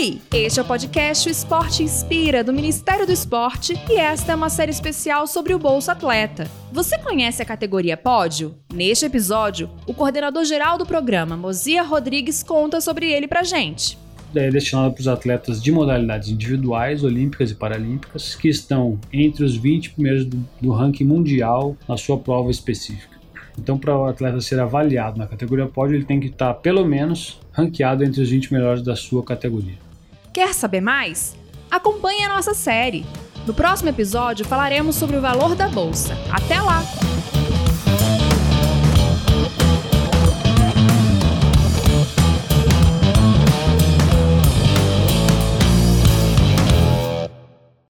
Oi, este é o podcast Esporte Inspira, do Ministério do Esporte, e esta é uma série especial sobre o Bolsa Atleta. Você conhece a categoria Pódio? Neste episódio, o coordenador geral do programa, Mozia Rodrigues, conta sobre ele pra gente. É destinado para os atletas de modalidades individuais, olímpicas e paralímpicas, que estão entre os 20 primeiros do, do ranking mundial na sua prova específica. Então, para o atleta ser avaliado na categoria pódio, ele tem que estar pelo menos ranqueado entre os 20 melhores da sua categoria. Quer saber mais? Acompanhe a nossa série. No próximo episódio falaremos sobre o valor da bolsa. Até lá!